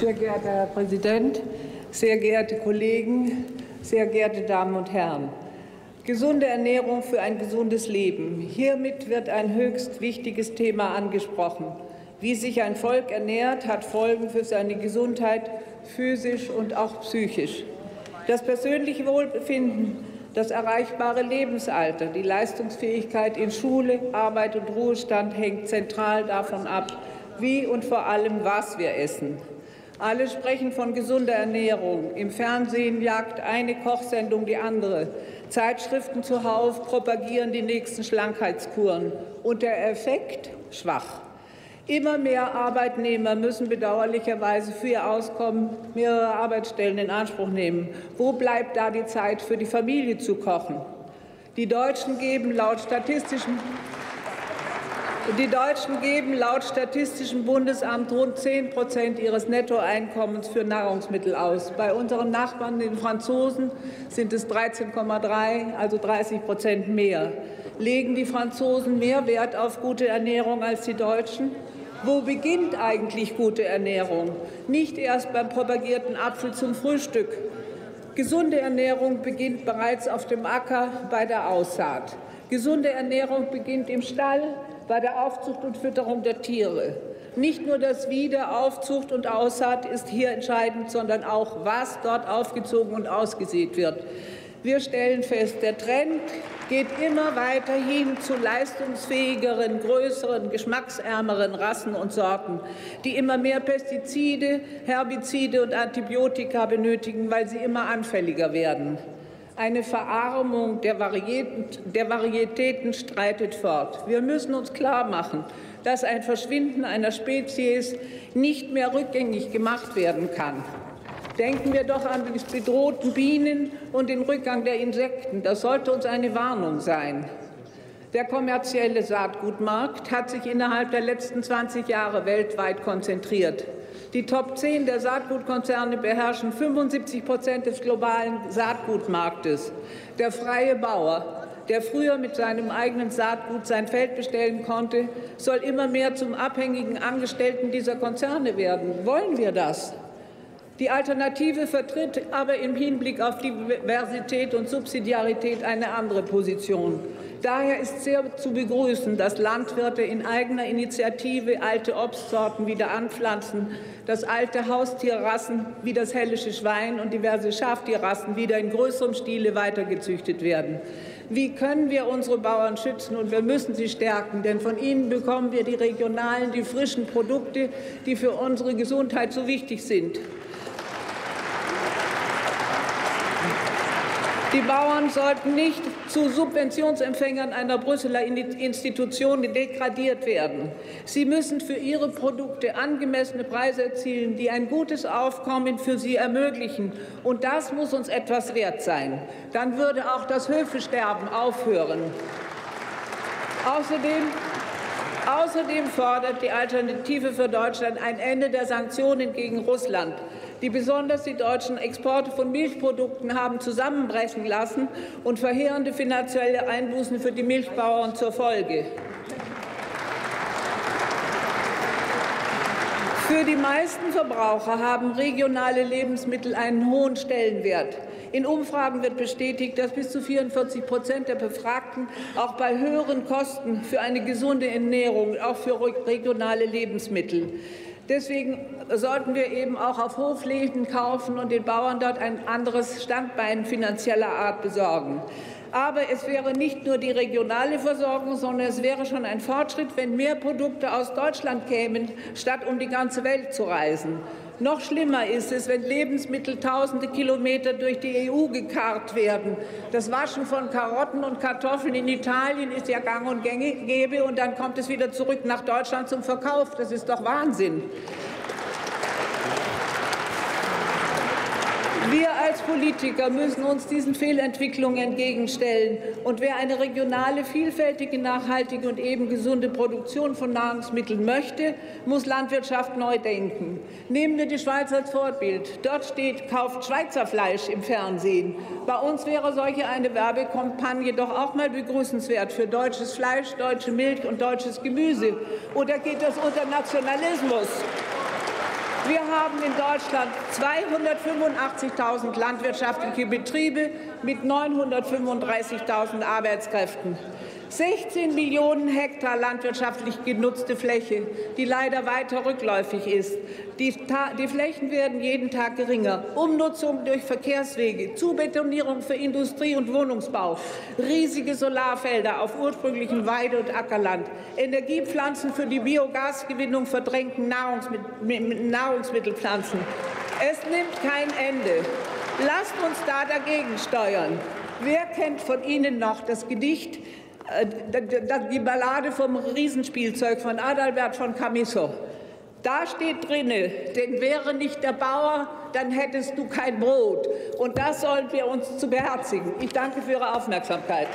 Sehr geehrter Herr Präsident, sehr geehrte Kollegen, sehr geehrte Damen und Herren! Gesunde Ernährung für ein gesundes Leben. Hiermit wird ein höchst wichtiges Thema angesprochen. Wie sich ein Volk ernährt, hat Folgen für seine Gesundheit, physisch und auch psychisch. Das persönliche Wohlbefinden, das erreichbare Lebensalter, die Leistungsfähigkeit in Schule, Arbeit und Ruhestand hängt zentral davon ab, wie und vor allem was wir essen. Alle sprechen von gesunder Ernährung. Im Fernsehen jagt eine Kochsendung die andere. Zeitschriften zuhauf propagieren die nächsten Schlankheitskuren. Und der Effekt schwach. Immer mehr Arbeitnehmer müssen bedauerlicherweise für ihr Auskommen mehrere Arbeitsstellen in Anspruch nehmen. Wo bleibt da die Zeit für die Familie zu kochen? Die Deutschen geben laut statistischen die Deutschen geben laut Statistischem Bundesamt rund 10 Prozent ihres Nettoeinkommens für Nahrungsmittel aus. Bei unseren Nachbarn, den Franzosen, sind es 13,3, also 30 Prozent mehr. Legen die Franzosen mehr Wert auf gute Ernährung als die Deutschen? Wo beginnt eigentlich gute Ernährung? Nicht erst beim propagierten Apfel zum Frühstück. Gesunde Ernährung beginnt bereits auf dem Acker bei der Aussaat. Gesunde Ernährung beginnt im Stall, bei der Aufzucht und Fütterung der Tiere. Nicht nur das Wie der Aufzucht und Aussaat ist hier entscheidend, sondern auch, was dort aufgezogen und ausgesät wird. Wir stellen fest, der Trend geht immer weiter hin zu leistungsfähigeren, größeren, geschmacksärmeren Rassen und Sorten, die immer mehr Pestizide, Herbizide und Antibiotika benötigen, weil sie immer anfälliger werden. Eine Verarmung der Varietäten, der Varietäten streitet fort. Wir müssen uns klarmachen, dass ein Verschwinden einer Spezies nicht mehr rückgängig gemacht werden kann. Denken wir doch an die bedrohten Bienen und den Rückgang der Insekten. Das sollte uns eine Warnung sein. Der kommerzielle Saatgutmarkt hat sich innerhalb der letzten 20 Jahre weltweit konzentriert. Die Top 10 der Saatgutkonzerne beherrschen 75 Prozent des globalen Saatgutmarktes. Der freie Bauer, der früher mit seinem eigenen Saatgut sein Feld bestellen konnte, soll immer mehr zum abhängigen Angestellten dieser Konzerne werden. Wollen wir das? Die Alternative vertritt aber im Hinblick auf Diversität und Subsidiarität eine andere Position. Daher ist sehr zu begrüßen, dass Landwirte in eigener Initiative alte Obstsorten wieder anpflanzen, dass alte Haustierrassen wie das hellische Schwein und diverse Schaftierrassen wieder in größerem Stile weitergezüchtet werden. Wie können wir unsere Bauern schützen? Und wir müssen sie stärken, denn von ihnen bekommen wir die regionalen, die frischen Produkte, die für unsere Gesundheit so wichtig sind. Die Bauern sollten nicht zu Subventionsempfängern einer Brüsseler Institution degradiert werden. Sie müssen für ihre Produkte angemessene Preise erzielen, die ein gutes Aufkommen für sie ermöglichen. Und das muss uns etwas wert sein. Dann würde auch das Höfesterben aufhören. Außerdem Außerdem fordert die Alternative für Deutschland ein Ende der Sanktionen gegen Russland die besonders die deutschen Exporte von Milchprodukten haben zusammenbrechen lassen und verheerende finanzielle Einbußen für die Milchbauern zur Folge. Für die meisten Verbraucher haben regionale Lebensmittel einen hohen Stellenwert. In Umfragen wird bestätigt, dass bis zu 44 Prozent der Befragten auch bei höheren Kosten für eine gesunde Ernährung, auch für regionale Lebensmittel, Deswegen sollten wir eben auch auf Hofläden kaufen und den Bauern dort ein anderes Standbein finanzieller Art besorgen. Aber es wäre nicht nur die regionale Versorgung, sondern es wäre schon ein Fortschritt, wenn mehr Produkte aus Deutschland kämen, statt um die ganze Welt zu reisen. Noch schlimmer ist es, wenn Lebensmittel tausende Kilometer durch die EU gekarrt werden. Das Waschen von Karotten und Kartoffeln in Italien ist ja gang und gäbe, und dann kommt es wieder zurück nach Deutschland zum Verkauf. Das ist doch Wahnsinn. Wir als Politiker müssen uns diesen Fehlentwicklungen entgegenstellen. Und wer eine regionale, vielfältige, nachhaltige und eben gesunde Produktion von Nahrungsmitteln möchte, muss Landwirtschaft neu denken. Nehmen wir die Schweiz als Vorbild. Dort steht, kauft Schweizer Fleisch im Fernsehen. Bei uns wäre solche eine Werbekampagne doch auch mal begrüßenswert für deutsches Fleisch, deutsche Milch und deutsches Gemüse. Oder geht das unter Nationalismus? Wir haben in Deutschland 285.000 landwirtschaftliche Betriebe mit 935.000 Arbeitskräften. 16 Millionen Hektar landwirtschaftlich genutzte Fläche, die leider weiter rückläufig ist. Die, die, Flächen werden jeden Tag geringer. Umnutzung durch Verkehrswege, Zubetonierung für Industrie- und Wohnungsbau, riesige Solarfelder auf ursprünglichem Weide- und Ackerland, Energiepflanzen für die Biogasgewinnung verdrängten Nahrungsmittelpflanzen. Es nimmt kein Ende. Lasst uns da dagegen steuern. Wer kennt von Ihnen noch das Gedicht die Ballade vom Riesenspielzeug von Adalbert von Camisso. Da steht drinne, denn wäre nicht der Bauer, dann hättest du kein Brot. Und das sollen wir uns zu beherzigen. Ich danke für Ihre Aufmerksamkeit.